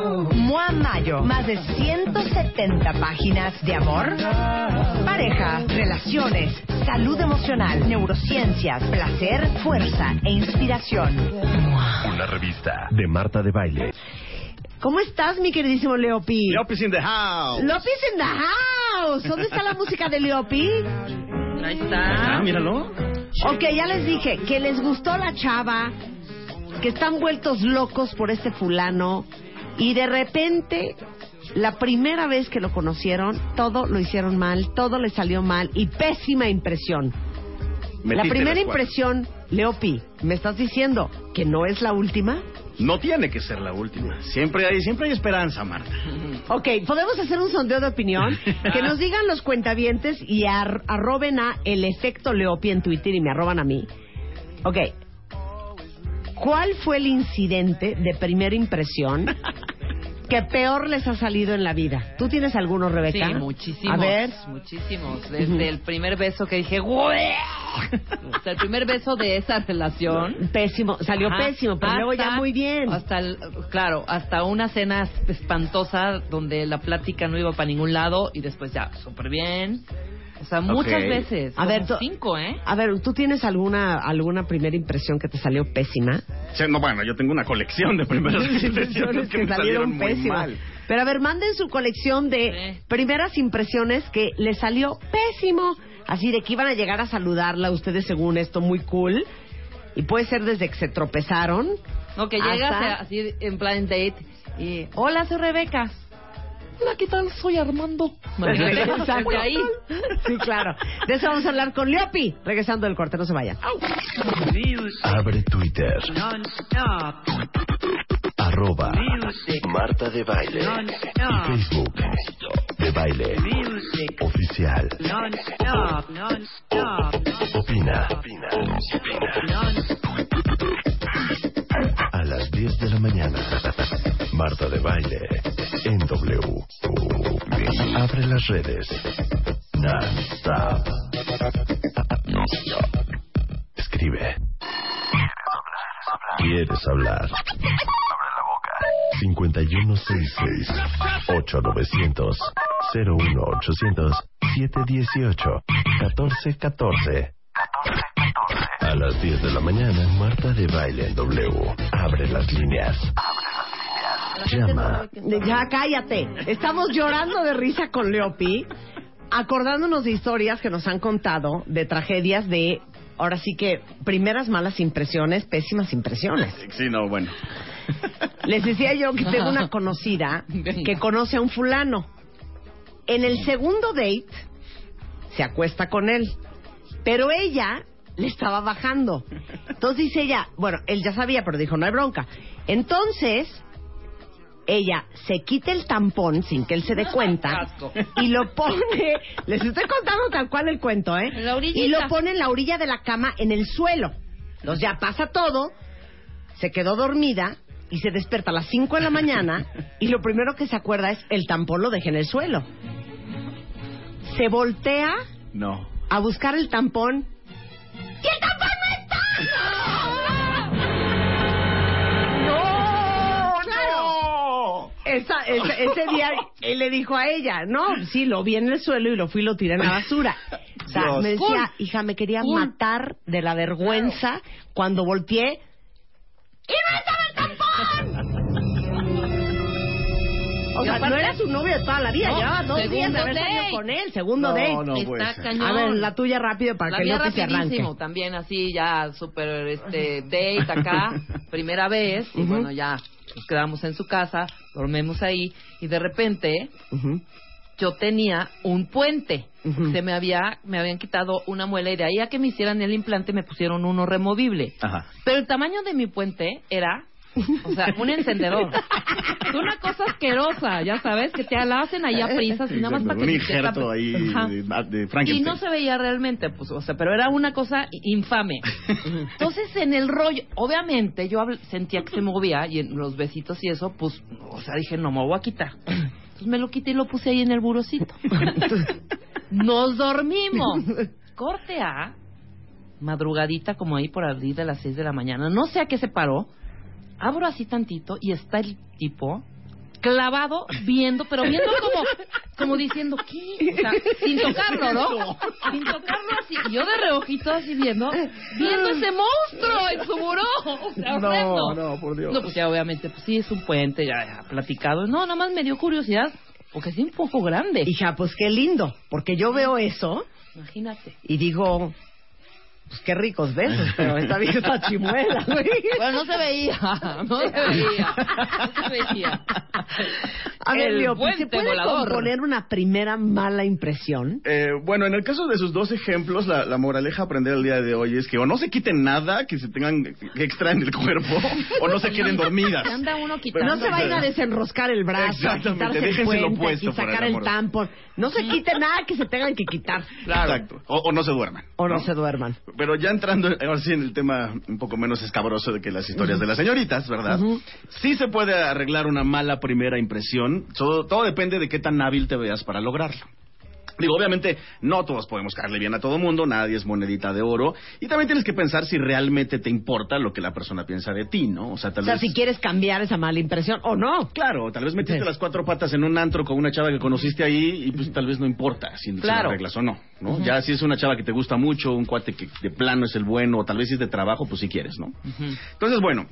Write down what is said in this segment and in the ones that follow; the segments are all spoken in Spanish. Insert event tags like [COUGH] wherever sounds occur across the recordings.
Mua Mayo, más de 170 páginas de amor, pareja, relaciones, salud emocional, neurociencias, placer, fuerza e inspiración. Una revista de Marta de Baile. ¿Cómo estás, mi queridísimo Leopi? Leopi's in the house. Leopi's in the house. ¿Dónde está la música de Leopi? Ahí está. Ah, míralo. Ok, ya les dije que les gustó la chava, que están vueltos locos por este fulano y de repente la primera vez que lo conocieron todo lo hicieron mal, todo le salió mal y pésima impresión. la Metiste primera las cuatro. impresión, Leopi, ¿me estás diciendo que no es la última? No tiene que ser la última. Siempre hay, siempre hay esperanza, Marta. Ok, podemos hacer un sondeo de opinión. [LAUGHS] Que nos digan los cuentavientes y ar- arroben a el efecto Leopi en Twitter y me arroban a mí. Ok. ¿Cuál fue el incidente de primera impresión que peor les ha salido en la vida? ¿Tú tienes alguno, Rebeca? Sí, muchísimos. A ver. Muchísimos. Desde el primer beso que dije, ¡güey! O sea, el primer beso de esa relación. Pésimo, salió Ajá, pésimo, pero luego ya muy bien. Hasta, el- claro, hasta una cena espantosa donde la plática no iba para ningún lado y después ya, súper bien. O sea, muchas veces. A ver, cinco, ¿eh? A ver, ¿tú tienes alguna alguna primera impresión que te salió pésima? Sí, no, bueno, yo tengo una colección de primeras [LAUGHS] impresiones que, me salieron muy mal. Pero a ver, manden su colección de primeras impresiones que les salió pésimo. Así de que iban a llegar a saludarla ustedes según esto muy cool. Y puede ser desde que se tropezaron. No, que llegas así en plan date y... Hola, soy Rebeca. Hola, ¿qué tal? Soy Armando. Exacto. Ahí. Sí, claro. De eso vamos a hablar con Leopi. Regresando del corte, no se vayan. Abre Twitter. Arroba Marta de Baile. Y Facebook. De Baile. Oficial. Opina. A las 10 de la mañana. Marta de Baile. En W. Abre las redes. Non-stop. Non-stop. Escribe. ¿Quieres hablar? 5166-8900 01800 718 1414 A las 10 de la mañana, Marta de Baile en W. Abre las líneas. Llama. Ya cállate. Estamos llorando de risa con Leopi, acordándonos de historias que nos han contado, de tragedias de, ahora sí que, primeras malas impresiones, pésimas impresiones. Sí, no, bueno. Les decía yo que tengo una conocida que conoce a un fulano. En el segundo date, se acuesta con él, pero ella le estaba bajando. Entonces dice ella, bueno, él ya sabía, pero dijo, no hay bronca. Entonces, ella se quita el tampón sin que él se dé [LAUGHS] cuenta y lo pone, les estoy contando tal cual el cuento, ¿eh? En la y lo pone en la orilla de la cama en el suelo. Entonces ya pasa todo, se quedó dormida y se despierta a las 5 de la mañana y lo primero que se acuerda es el tampón lo dejé en el suelo. Se voltea No. a buscar el tampón Esa- ese, día él le dijo a ella, no, sí, lo vi en el suelo y lo fui y lo tiré en la basura. O sea, Dios. me decía, hija, me quería matar de la vergüenza cuando volteé y estaba O sea, no era su novio de toda la vida, No, llevaba dos días de segundo haber salido date. con él, segundo No, date. no. Está ser. cañón. A ver, la tuya rápido para La que López se arranque. rapidísimo, también así ya súper este date acá, [LAUGHS] primera vez y bueno ya nos quedamos en su casa, dormimos ahí y de repente yo tenía un puente, se me había me habían quitado una muela y de ahí a que me hicieran el implante me pusieron uno removible, Ajá. pero el tamaño de mi puente era O sea, un encendedor. [LAUGHS] Es una cosa asquerosa, ya sabes, que te la hacen ahí a prisas y nada más para que Un injerto ahí Ajá. de, de Y no se veía realmente, pues, o sea, pero era una cosa infame. Entonces, en el rollo, obviamente, yo habl- sentía que se movía y en los besitos y eso, pues, o sea, dije, no me lo voy a quitar. Entonces me lo quité y lo puse ahí en el burocito. Nos dormimos. Corte A, madrugadita como ahí por abrir de las 6 de la mañana. No sé a qué se paró. Abro así tantito y está el tipo clavado viendo, pero viendo como como diciendo, ¿qué? O sea, sin tocarlo, ¿no? Sin tocarlo así. Y yo de reojito así viendo, viendo ese monstruo en su buró. O sea, horrendo. no, por Dios. No, pues ya obviamente, pues sí, es un puente, ya, ya platicado. No, nada más me dio curiosidad, porque es un poco grande. Hija, pues qué lindo, porque yo veo eso Imagínate. y digo, pues qué ricos besos, pero esta vieja chimuela, güey. Bueno, no se veía, [LAUGHS] no se veía, no se veía. A ver, El Leo, pues, ¿se puede volador. componer una primera mala impresión? Eh, bueno, en el caso de sus dos ejemplos, la, la moraleja a aprender el día de hoy es que o no se quiten nada que se tengan que extraen del cuerpo, o no se [LAUGHS] queden dormidas. Se anda uno quitando. No se vayan a desenroscar el brazo, a Exactamente, quitarse el puente, puesto, y el sacar el amor. tampón. No se quite nada que se tengan que quitar. Exacto. O, o no se duerman. O no se duerman. Pero ya entrando ahora sí en el tema un poco menos escabroso de que las historias de las señoritas, ¿verdad? Sí se puede arreglar una mala primera impresión. Todo, todo depende de qué tan hábil te veas para lograrlo. Digo, obviamente no todos podemos caerle bien a todo mundo, nadie es monedita de oro. Y también tienes que pensar si realmente te importa lo que la persona piensa de ti, ¿no? O sea, tal O sea, vez... si quieres cambiar esa mala impresión o no. Claro, tal vez metiste Sí. las cuatro patas en un antro con una chava que conociste ahí y pues tal vez no importa si, si la Claro. arreglas o no, ¿no? Ya si es una chava que te gusta mucho, un cuate que de plano es el bueno, o tal vez si es de trabajo, pues si quieres, ¿no? Entonces, bueno,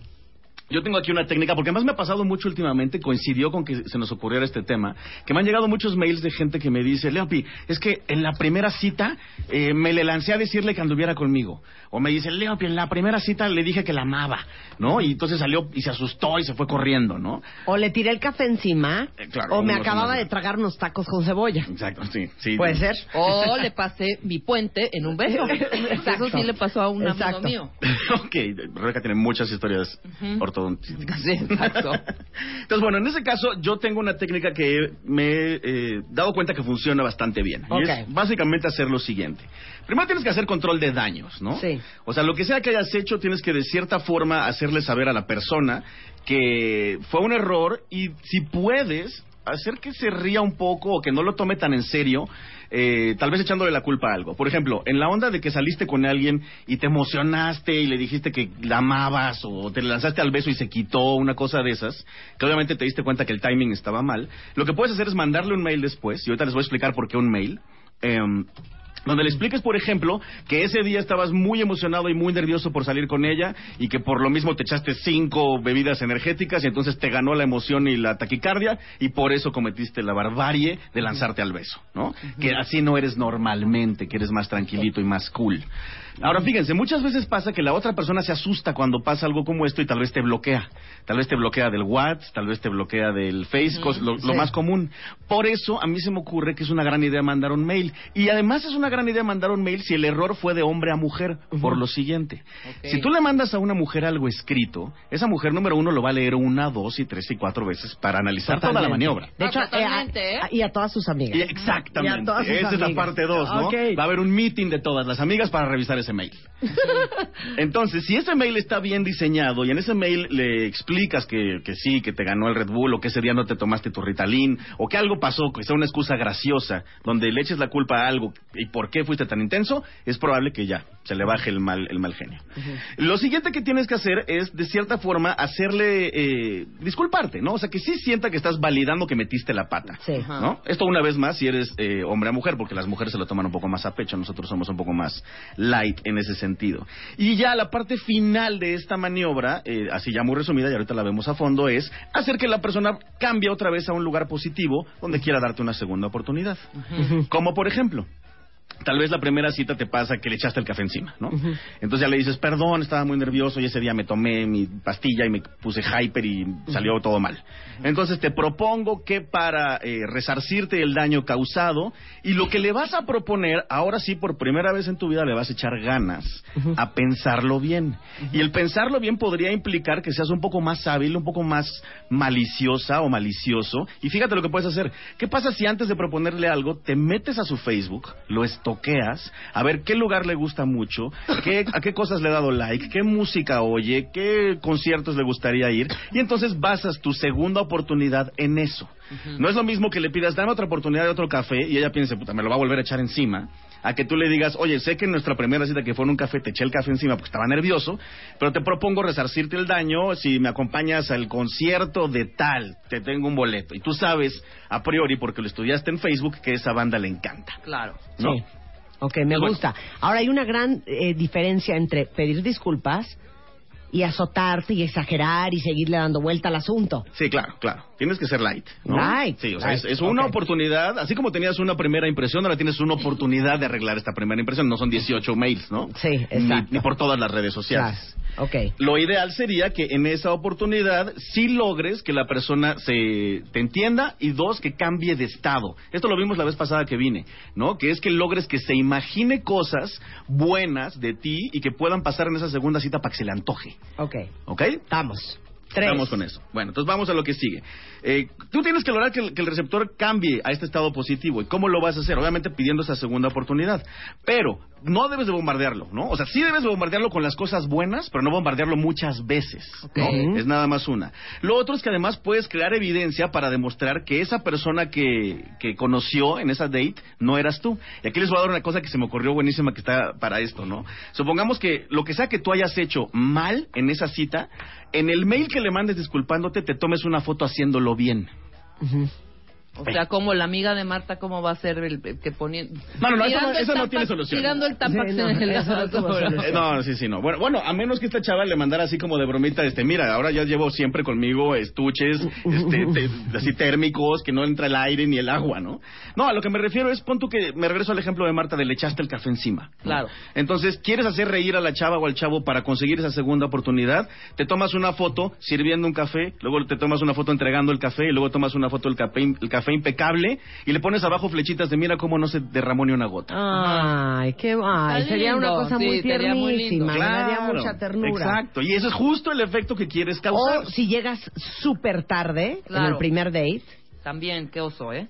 yo tengo aquí una técnica, porque además me ha pasado mucho últimamente, coincidió con que se nos ocurriera este tema, que me han llegado muchos mails de gente que me dice, Leopi, es que en la primera cita eh, me le lancé a decirle que anduviera conmigo. O me dice, Leopi, en la primera cita le dije que la amaba, ¿no? Y entonces salió y se asustó y se fue corriendo, ¿no? O le tiré el café encima. Eh, claro, o me acababa de tragar unos tacos con cebolla. Exacto, sí, sí. Puede ser. O le pasé mi puente en un beso. Exacto. [LAUGHS] Eso sí le pasó a un Exacto. amigo mío. [LAUGHS] ok, Rebeca tiene muchas historias Ujú. Ortodontísticas. [LAUGHS] Sí, exacto. Entonces, bueno, en ese caso yo tengo una técnica que me he eh, dado cuenta que funciona bastante bien. Ok. Y es básicamente hacer lo siguiente. Primero tienes que hacer control de daños, ¿no? Sí. O sea, lo que sea que hayas hecho, tienes que de cierta forma hacerle saber a la persona que fue un error y si puedes hacer que se ría un poco o que no lo tome tan en serio, eh, tal vez echándole la culpa a algo. Por ejemplo, en la onda de que saliste con alguien y te emocionaste y le dijiste que la amabas o te lanzaste al beso y se quitó, una cosa de esas, que obviamente te diste cuenta que el timing estaba mal, lo que puedes hacer es mandarle un mail después, y ahorita les voy a explicar por qué un mail. em, donde le expliques, por ejemplo, que ese día estabas muy emocionado y muy nervioso por salir con ella y que por lo mismo te echaste cinco bebidas energéticas y entonces te ganó la emoción y la taquicardia y por eso cometiste la barbarie de lanzarte al beso, ¿no? Que así no eres normalmente, que eres más tranquilito y más cool. Ahora fíjense, muchas veces pasa que la otra persona se asusta cuando pasa algo como esto y tal vez te bloquea. Tal vez te bloquea del WhatsApp, tal vez te bloquea del Face, cos- lo, lo sí. más común. Por eso a mí se me ocurre que es una gran idea mandar un mail. Y además es una gran idea mandar un mail si el error fue de hombre a mujer, por lo siguiente. Si tú le mandas a una mujer algo escrito, esa mujer número uno lo va a leer una, dos y tres y cuatro veces para analizar toda la Totalmente. maniobra. De hecho, Ah, totalmente, eh, a- ¿eh? y a todas sus amigas. Y Y a exactamente. todas sus Esa es la parte dos, ¿no? Va a haber un meeting de todas las amigas para revisar ese mail. Entonces, si ese mail está bien diseñado y en ese mail le explicas que, que sí, que te ganó el Red Bull o que ese día no te tomaste tu Ritalin o que algo pasó, que sea una excusa graciosa donde le eches la culpa a algo y por qué fuiste tan intenso, es probable que ya se le baje el mal, el mal genio. Lo siguiente que tienes que hacer es, de cierta forma, hacerle eh, disculparte, ¿no? O sea, que sí sienta que estás validando que metiste la pata. Sí. ¿no? Esto una vez más si eres eh, hombre a mujer, porque las mujeres se lo toman un poco más a pecho, nosotros somos un poco más light en ese sentido. Y ya la parte final de esta maniobra, eh, así ya muy resumida, y ahorita la vemos a fondo, es hacer que la persona cambie otra vez a un lugar positivo donde quiera darte una segunda oportunidad. Como por ejemplo, Tal vez la primera cita te pasa que le echaste el café encima, ¿no? Entonces ya le dices, perdón, estaba muy nervioso y ese día me tomé mi pastilla y me puse hyper y salió todo mal. Entonces te propongo que para eh, resarcirte el daño causado y lo que le vas a proponer, ahora sí, por primera vez en tu vida le vas a echar ganas a pensarlo bien. Y el pensarlo bien podría implicar que seas un poco más hábil, un poco más maliciosa o malicioso. Y fíjate lo que puedes hacer. ¿Qué pasa si antes de proponerle algo te metes a su Facebook, lo estoqueas, a ver qué lugar le gusta mucho, qué, a qué cosas le ha dado like, qué música oye, qué conciertos le gustaría ir, y entonces basas tu segunda oportunidad en eso. No es lo mismo que le pidas, dame otra oportunidad de otro café, y ella piense, puta, me lo va a volver a echar encima, a que tú le digas, oye, sé que en nuestra primera cita que fue en un café te eché el café encima porque estaba nervioso, pero te propongo resarcirte el daño si me acompañas al concierto de tal, te tengo un boleto. Y tú sabes, a priori, porque lo estudiaste en Facebook, que esa banda le encanta. Claro. ¿no? Sí. Ok, me Bueno. gusta. Ahora hay una gran eh, diferencia entre pedir disculpas y azotarte y exagerar y seguirle dando vuelta al asunto. Sí, claro, claro. Tienes que ser light. ¿no? Light. Sí, o sea, Light, es, es una oportunidad, así como tenías una primera impresión, ahora tienes una oportunidad de arreglar esta primera impresión. No son 18 mails, ¿no? Sí, Ni, exacto. ni por todas las redes Claro. Sociales. Ok. Lo ideal sería que en esa oportunidad sí logres que la persona se te entienda y dos que cambie de estado. Esto lo vimos la vez pasada que vine, ¿no? Que es que logres que se imagine cosas buenas de ti y que puedan pasar en esa segunda cita para que se le antoje, Ok. ¿ok? Estamos. Tres. Estamos con eso. Bueno, entonces vamos a lo que sigue. Eh, tú tienes que lograr que el, que el receptor cambie a este estado positivo. ¿Y cómo lo vas a hacer? Obviamente pidiendo esa segunda oportunidad. Pero no debes de bombardearlo, ¿no? O sea, sí debes de bombardearlo con las cosas buenas, pero no bombardearlo muchas veces. Es nada más una. Lo otro es que además puedes crear evidencia para demostrar que esa persona que, que conoció en esa date no eras tú. Y aquí les voy a dar una cosa que se me ocurrió buenísima que está para esto, ¿no? Supongamos que lo que sea que tú hayas hecho mal en esa cita, en el mail que le mandes disculpándote, te tomes una foto haciéndolo bien. O sea, como la amiga de Marta, ¿cómo va a ser el, el que ponía... No, no, eso Tirando no- el eso no Tampax- tiene solución. Tirando el tampax Sí, no, en el no. Eh, No, sí, sí, no. Bueno, bueno, a menos que esta chava le mandara así como de bromita, este, mira, ahora ya llevo siempre conmigo estuches, este, te- así térmicos, que no entra el aire ni el agua, ¿no? No, a lo que me refiero es, pon tú que, me regreso al ejemplo de Marta, de le echaste el café encima. ¿no? Claro. Entonces, ¿quieres hacer reír a la chava o al chavo para conseguir esa segunda oportunidad? Te tomas una foto sirviendo un café, luego te tomas una foto entregando el café, y luego tomas una foto del café, el café impecable, y le pones abajo flechitas de mira cómo no se derramó ni una gota. Ay, qué ay, sería una cosa sí, muy tiernísima, daría mucha ternura. Exacto, y eso es justo el efecto que quieres causar. O si llegas súper tarde en Claro. el primer date, También, qué oso, ¿eh?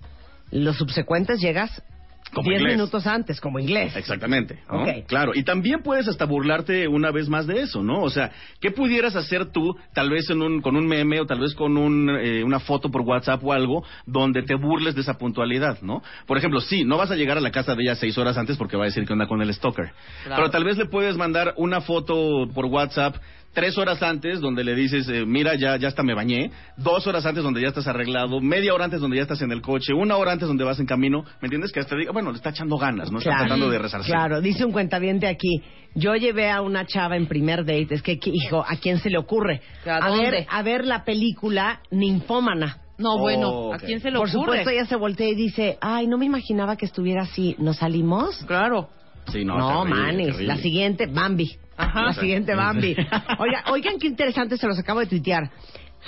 los subsecuentes llegas Como 10 inglés. minutos antes, como inglés. Exactamente. Claro. Y también puedes hasta burlarte una vez más de eso, ¿no? O sea, ¿qué pudieras hacer tú, tal vez en un, con un meme o tal vez con un, eh, una foto por WhatsApp o algo, donde te burles de esa puntualidad, ¿no? Por ejemplo, sí, no vas a llegar a la casa de ella seis horas antes porque va a decir que anda con el stalker. Claro. Pero tal vez le puedes mandar una foto por WhatsApp tres horas antes donde le dices, eh, mira, ya, ya hasta me bañé, dos horas antes donde ya estás arreglado, media hora antes donde ya estás en el coche, una hora antes donde vas en camino, ¿me entiendes? Que hasta diga, bueno, le está echando ganas, ¿no? Está tratando de resarcir. Claro, dice un cuentaviente aquí. Yo llevé a una chava en primer date. Es que, hijo, ¿a quién se le ocurre? ¿A ver, dónde? a ver la película Ninfómana. No, Oh, bueno, ok. ¿a quién se le Por ocurre? supuesto, ella se voltea y dice, ay, no me imaginaba que estuviera así. ¿Nos salimos? Claro. Sí, no, No, terrible, manes. terrible. La siguiente, Bambi. Ajá. La siguiente, Bambi. [LAUGHS] Oiga, oigan qué interesante, se los acabo de tuitear.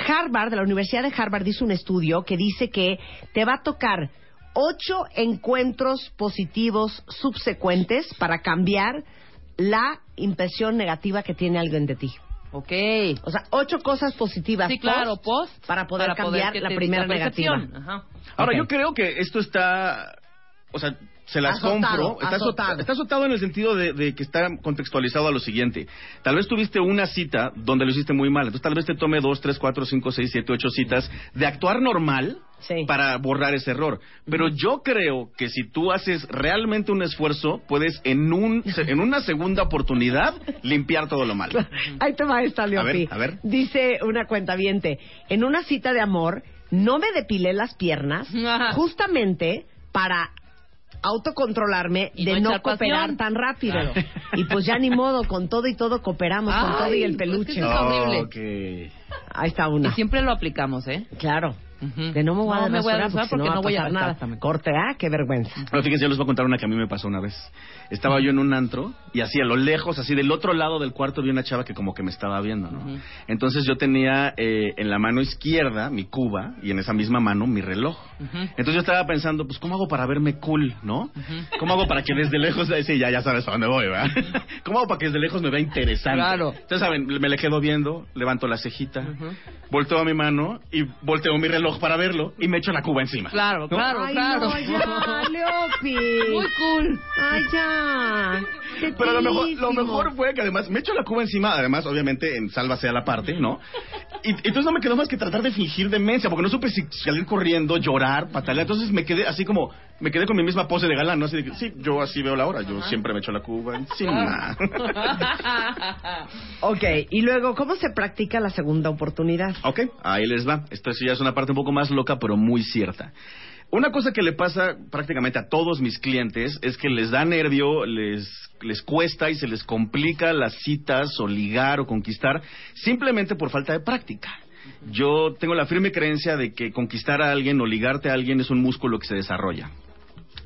Harvard, la Universidad de Harvard, hizo un estudio que dice que te va a tocar ocho encuentros positivos subsecuentes para cambiar la impresión negativa que tiene alguien de ti. Ok. O sea, ocho cosas positivas. Sí, claro, post, post. para poder cambiar la primera negativa. Ajá. Ahora, yo creo que esto está. O sea, se las Azotado, compro. Está azotado. está azotado en el sentido de, de que está contextualizado a lo siguiente. Tal vez tuviste una cita donde lo hiciste muy mal. Entonces, tal vez te tome dos, tres, cuatro, cinco, seis, siete, ocho citas de actuar normal Sí. para borrar ese error. Pero yo creo que si tú haces realmente un esfuerzo, puedes en, un, en una segunda oportunidad limpiar todo lo malo. [LAUGHS] Ahí te va esta, Leopi. ver, a ver. Dice una cuenta en una cita de amor no me depilé las piernas [LAUGHS] justamente para autocontrolarme Y de no cooperar pasión. tan rápido. Claro. [LAUGHS] Y pues ya ni modo, con todo y todo cooperamos, con todo y el pues peluche. que es horrible. Ahí está Y una. siempre lo aplicamos, ¿eh? Claro. De no me voy a No me voy a porque, porque no, no voy a- a pasar nada. Corte, ah, qué vergüenza. Pero fíjense, yo les voy a contar una que a mí me pasó una vez. Estaba yo en un antro y así a lo lejos, así del otro lado del cuarto, vi una chava que como que me estaba viendo, ¿no? Entonces yo tenía eh, en la mano izquierda mi cuba y en esa misma mano mi reloj. Entonces yo estaba pensando, pues, ¿cómo hago para verme cool, no? ¿Cómo hago para que desde lejos, sí, ya, ya sabes a dónde voy, ¿verdad? ¿Cómo hago para que desde lejos me vea interesante? Claro. Entonces, ¿saben? Me le quedo viendo, levanto la cejita, volteo mi mano y volteo mi reloj para verlo y me echo la cuba encima. Claro, ¿no? claro, Ay, claro. no, ya, [LAUGHS] Leopi. Muy cool. Ay, ya. Qué Pero lo mejor, lo mejor fue que además me echo la cuba encima, además, obviamente, en sálvase a la parte, ¿no? Y, entonces no me quedó más que tratar de fingir demencia, porque no supe si salir corriendo, llorar, patalear. Entonces me quedé así como, me quedé con mi misma pose de galán, ¿no? Así de que, sí, yo así veo la hora, yo siempre me echo la cuba encima. [LAUGHS] Ok, y luego, ¿cómo se practica la segunda oportunidad? Ok, ahí les va. Esto sí ya es una parte un poco más loca, pero muy cierta. Una cosa que le pasa prácticamente a todos mis clientes es que les da nervio, les, les cuesta y se les complica las citas o ligar o conquistar simplemente por falta de práctica. Yo tengo la firme creencia de que conquistar a alguien o ligarte a alguien es un músculo que se desarrolla.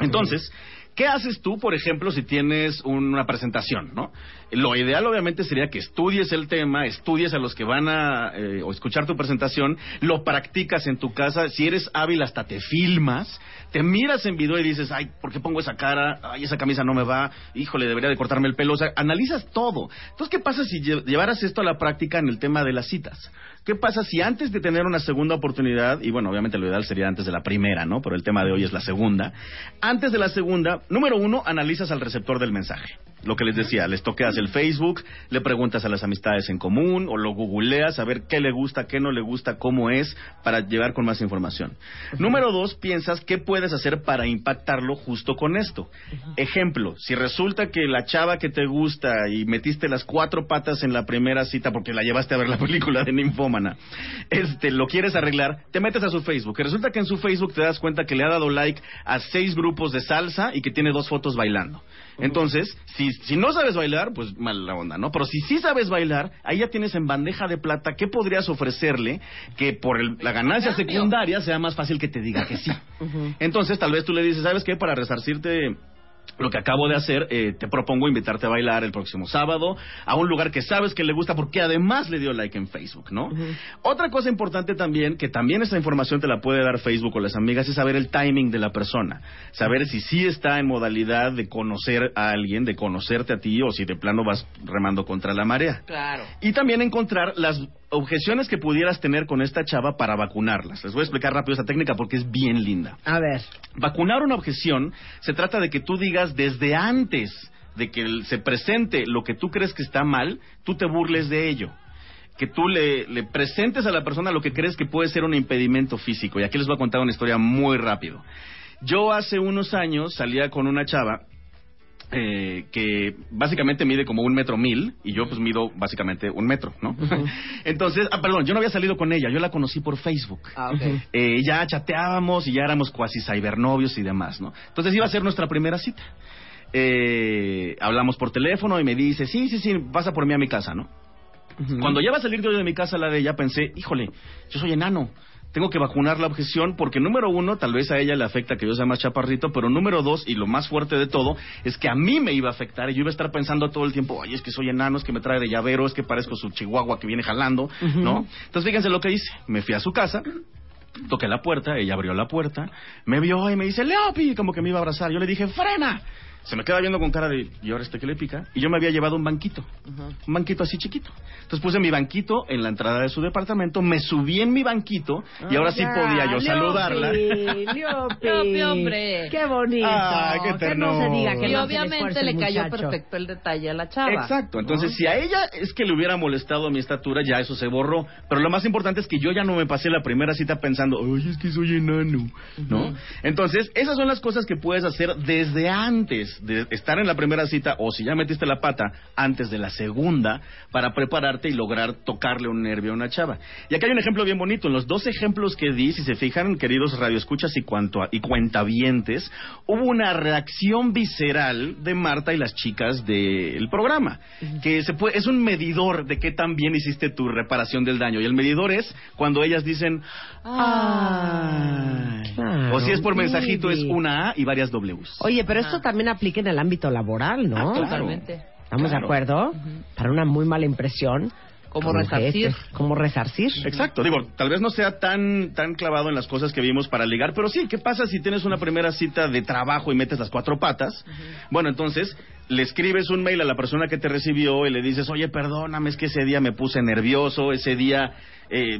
Entonces, ¿qué haces tú, por ejemplo, si tienes una presentación, no? Lo ideal, obviamente, sería que estudies el tema, estudies a los que van a eh, o escuchar tu presentación, lo practicas en tu casa. Si eres hábil, hasta te filmas, te miras en video y dices, ay, ¿por qué pongo esa cara? Ay, esa camisa no me va. Híjole, debería de cortarme el pelo. O sea, analizas todo. Entonces, ¿qué pasa si lle- llevaras esto a la práctica en el tema de las citas? ¿Qué pasa si antes de tener una segunda oportunidad, y bueno, obviamente lo ideal sería antes de la primera, ¿no? Pero el tema de hoy es la segunda. Antes de la segunda, número uno, analizas al receptor del mensaje. Lo que les decía, les toqueas el Facebook, le preguntas a las amistades en común, o lo googleas a ver qué le gusta, qué no le gusta, cómo es, para llevar con más información. Número dos, piensas qué puedes hacer para impactarlo justo con esto. Ejemplo, si resulta que la chava que te gusta y metiste las cuatro patas en la primera cita porque la llevaste a ver la película de Ninfómana, este, lo quieres arreglar, te metes a su Facebook. Y resulta que en su Facebook te das cuenta que le ha dado like a seis grupos de salsa y que tiene dos fotos bailando. Entonces, si, si no sabes bailar, pues mala onda, ¿no? Pero si sí sabes bailar, ahí ya tienes en bandeja de plata qué podrías ofrecerle que por el- la ganancia secundaria sea más fácil que te diga que sí. [LAUGHS] Entonces, tal vez tú le dices, ¿sabes qué? Para resarcirte lo que acabo de hacer, eh, te propongo invitarte a bailar el próximo sábado a un lugar que sabes que le gusta porque además le dio like en Facebook, ¿no? Otra cosa importante también, que también esa información te la puede dar Facebook o las amigas, es saber el timing de la persona. Saber si sí está en modalidad de conocer a alguien, de conocerte a ti o si de plano vas remando contra la marea. Claro. Y también encontrar las objeciones que pudieras tener con esta chava para vacunarlas. Les voy a explicar rápido esta técnica porque es bien linda. A ver. Vacunar una objeción se trata de que tú digas desde antes de que se presente lo que tú crees que está mal, tú te burles de ello. Que tú le, le presentes a la persona lo que crees que puede ser un impedimento físico. Y aquí les voy a contar una historia muy rápido. Yo hace unos años salía con una chava eh, que básicamente mide como un metro mil y yo pues mido básicamente un metro, ¿no? [LAUGHS] Entonces, ah, perdón, yo no había salido con ella, yo la conocí por Facebook. Ah, ok. Eh, ya chateábamos y ya éramos cuasi cybernovios y demás, ¿no? Entonces iba a ser nuestra primera cita. Eh, hablamos por teléfono y me dice, sí, sí, sí, pasa por mí a mi casa, ¿no? Cuando ya va a salir yo de mi casa la de ella, pensé, híjole, yo soy enano. Tengo que vacunar la objeción porque número uno, tal vez a ella le afecta que yo sea más chaparrito, pero número dos, y lo más fuerte de todo, es que a mí me iba a afectar y yo iba a estar pensando todo el tiempo, ay, es que soy enano, es que me trae de llavero, es que parezco su chihuahua que viene jalando, ¿no? Entonces fíjense lo que hice. Me fui a su casa, toqué la puerta, ella abrió la puerta, me vio y me dice, Leopi, como que me iba a abrazar. Yo le dije, frena. Se me queda viendo con cara de, ¿y ahora este que le pica? Y yo me había llevado un banquito, un banquito así chiquito. Entonces puse mi banquito en la entrada de su departamento, me subí en mi banquito y ahora sí Ya, podía yo Leopi, saludarla. [LAUGHS] Leopi. Leopi, hombre. Qué bonito. Ay, qué Que no se diga que Y no obviamente le cayó muchacho. perfecto el detalle a la chava. Exacto, entonces ¿no? si a ella es que le hubiera molestado mi estatura, ya eso se borró. Pero lo más importante es que yo ya no me pasé la primera cita pensando, ay, es que soy enano, ¿no? Entonces, esas son las cosas que puedes hacer desde antes de estar en la primera cita o si ya metiste la pata antes de la segunda para prepararte y lograr tocarle un nervio a una chava. Y acá hay un ejemplo bien bonito. En los dos ejemplos que di, si se fijan, queridos radioescuchas y, cuanto y cuentavientes, hubo una reacción visceral de Marta y las chicas del programa, que se puede, es un medidor de qué tan bien hiciste tu reparación del daño. Y el medidor es cuando ellas dicen, Ay, claro, o si es por mensajito es una A y varias Ws. Oye, pero esto también aplica en el ámbito laboral, ¿no? Ah, claro. Totalmente. ¿Estamos Claro. de acuerdo? Para una muy mala impresión. Como como resarcir. jefe, Como resarcir. Exacto, digo, tal vez no sea tan tan clavado en las cosas que vimos para ligar, pero sí, ¿qué pasa si tienes una primera cita de trabajo y metes las cuatro patas? Bueno, entonces le escribes un mail a la persona que te recibió y le dices, oye, perdóname, es que ese día me puse nervioso, ese día eh,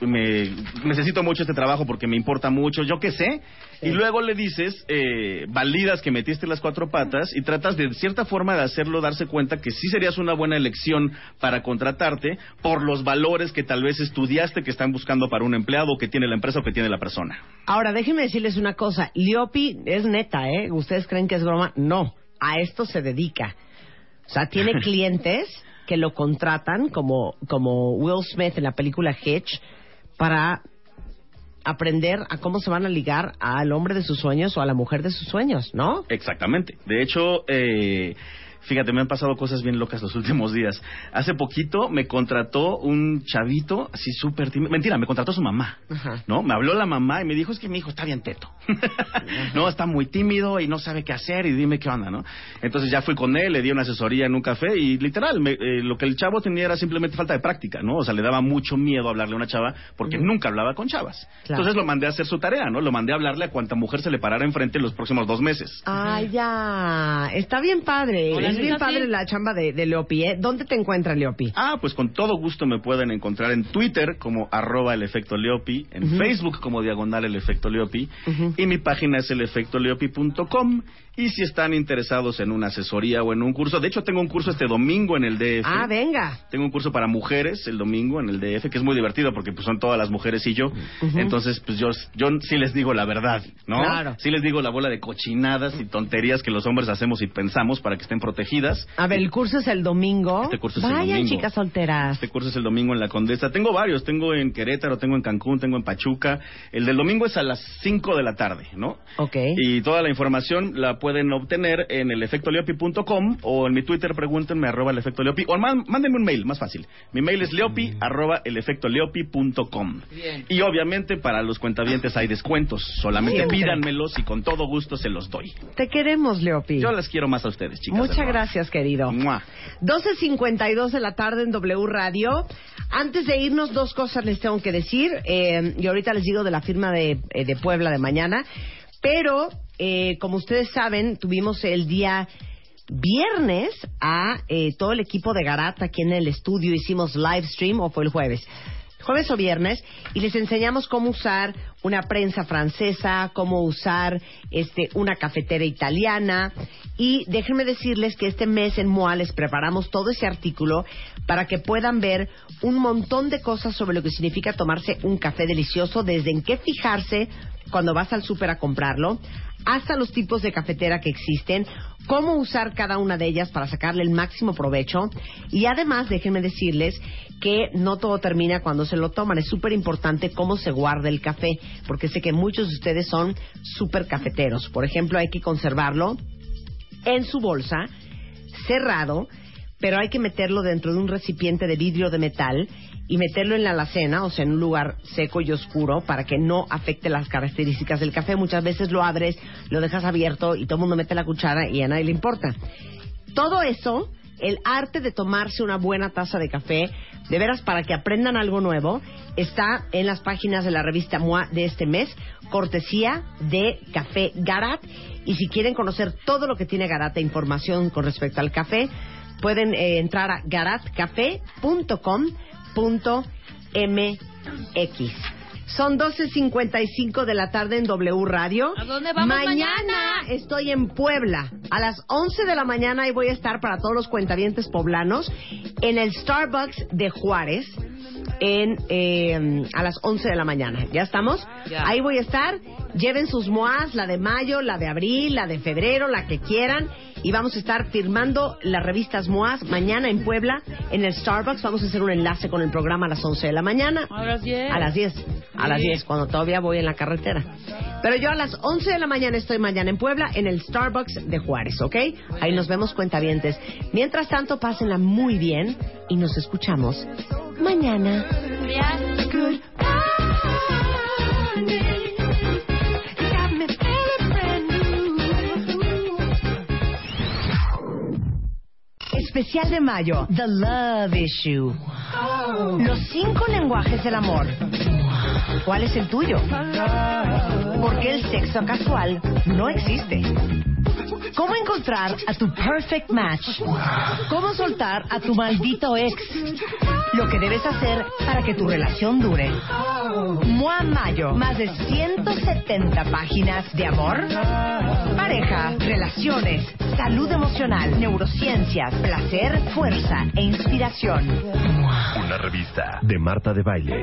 me, necesito mucho este trabajo porque me importa mucho, yo qué sé. Y luego le dices, eh, validas que metiste las cuatro patas y tratas de cierta forma de hacerlo darse cuenta que sí serías una buena elección para contratarte por los valores que tal vez estudiaste que están buscando para un empleado que tiene la empresa o que tiene la persona. Ahora, déjenme decirles una cosa. Liopi es neta, ¿eh? ¿Ustedes creen que es broma? No. A esto se dedica. O sea, tiene [LAUGHS] clientes que lo contratan, como, como Will Smith en la película Hitch, para aprender a cómo se van a ligar al hombre de sus sueños o a la mujer de sus sueños, ¿no? Exactamente. De hecho, eh, fíjate, me han pasado cosas bien locas los últimos días. Hace poquito me contrató un chavito así súper tímido. Mentira, me contrató su mamá. Ajá. ¿No? Me habló la mamá y me dijo, es que mi hijo está bien teto. [LAUGHS] no, está muy tímido y no sabe qué hacer y dime qué onda, ¿no? Entonces ya fui con él, le di una asesoría en un café y literal, me- eh, lo que el chavo tenía era simplemente falta de práctica, ¿no? O sea, le daba mucho miedo hablarle a una chava porque nunca hablaba con chavas. Claro. Entonces lo mandé a hacer su tarea, ¿no? Lo mandé a hablarle a cuanta mujer se le parara enfrente en los próximos dos meses. Ay, ya. Está bien padre. Hola, es bien padre la chamba de, de Leopi, ¿eh? ¿Dónde te encuentra Leopi? Ah, pues con todo gusto me pueden encontrar en Twitter como arroba el efecto Leopi, en Facebook como diagonal el efecto Leopi, y mi página es elefectoleopi.com. Y si están interesados en una asesoría o en un curso, de hecho tengo un curso este domingo en el DF. Ah, venga. Tengo un curso para mujeres el domingo en el DF, que es muy divertido porque pues son todas las mujeres y yo. Entonces, pues yo, yo sí les digo la verdad, ¿no? Claro. Sí les digo la bola de cochinadas y tonterías que los hombres hacemos y pensamos para que estén protegidas. A ver, el curso es el domingo. Este curso es el Vayan, domingo. chicas solteras. Este curso es el domingo en la Condesa. Tengo varios, tengo en Querétaro, tengo en Cancún, tengo en Pachuca. El del domingo es a las 5 de la tarde, ¿no? Ok. Y toda la información la pueden obtener en el efectoliopi.com o en mi Twitter pregúntenme arroba el efecto Leopi o man- mándenme un mail, más fácil. Mi mail es leopi arroba el efecto leopi.com. Bien. Y obviamente para los cuentavientes hay descuentos. Solamente Siempre. pídanmelos y con todo gusto se los doy. Te queremos, Leopi. Yo las quiero más a ustedes, chicas. Muchas hermosas. Gracias, querido. Mua. 12.52 de la tarde en W Radio. Antes de irnos, dos cosas les tengo que decir. eh, y ahorita les digo de la firma de, eh, de Puebla de mañana. Pero, eh, como ustedes saben, tuvimos el día viernes a eh, todo el equipo de Garat aquí en el estudio. Hicimos live stream, o fue el jueves. Jueves o viernes, y les enseñamos cómo usar una prensa francesa, cómo usar este, una cafetera italiana. Y déjenme decirles que este mes en MOA les preparamos todo ese artículo para que puedan ver un montón de cosas sobre lo que significa tomarse un café delicioso, desde en qué fijarse cuando vas al súper a comprarlo, hasta los tipos de cafetera que existen, cómo usar cada una de ellas para sacarle el máximo provecho. Y además, déjenme decirles que no todo termina cuando se lo toman. Es súper importante cómo se guarda el café, porque sé que muchos de ustedes son súper cafeteros. Por ejemplo, hay que conservarlo en su bolsa, cerrado, pero hay que meterlo dentro de un recipiente de vidrio de metal y meterlo en la alacena, o sea, en un lugar seco y oscuro, para que no afecte las características del café. Muchas veces lo abres, lo dejas abierto y todo el mundo mete la cuchara y a nadie le importa. Todo eso, el arte de tomarse una buena taza de café, de veras para que aprendan algo nuevo, está en las páginas de la revista MOA de este mes, cortesía de Café Garat. Y si quieren conocer todo lo que tiene Garat e información con respecto al café, pueden eh, entrar a garatcafé.com.mx. Son 12.55 de la tarde en W Radio. ¿A dónde vamos mañana? estoy en Puebla. A las 11 de la mañana ahí voy a estar para todos los cuentavientes poblanos en el Starbucks de Juárez en, eh, a las 11 de la mañana. ¿Ya estamos? Ya. Ahí voy a estar Lleven sus moas, la de mayo, la de abril, la de febrero, la que quieran. Y vamos a estar firmando las revistas MOAS mañana en Puebla, en el Starbucks. Vamos a hacer un enlace con el programa a las 11 de la mañana. A las 10. A las 10. A las 10, cuando todavía voy en la carretera. Pero yo a las 11 de la mañana estoy mañana en Puebla, en el Starbucks de Juárez, ¿ok? Ahí nos vemos cuentavientes. Mientras tanto, pásenla muy bien y nos escuchamos mañana. Especial de mayo, The Love Issue. Los cinco lenguajes del amor. ¿Cuál es el tuyo? Porque el sexo casual no existe. ¿Cómo encontrar a tu perfect match? ¿Cómo soltar a tu maldito ex? Lo que debes hacer para que tu relación dure. Mua Mayo, más de 170 páginas de amor, pareja, relaciones, salud emocional, neurociencias, placer, fuerza e inspiración. Una revista de Marta de Baile.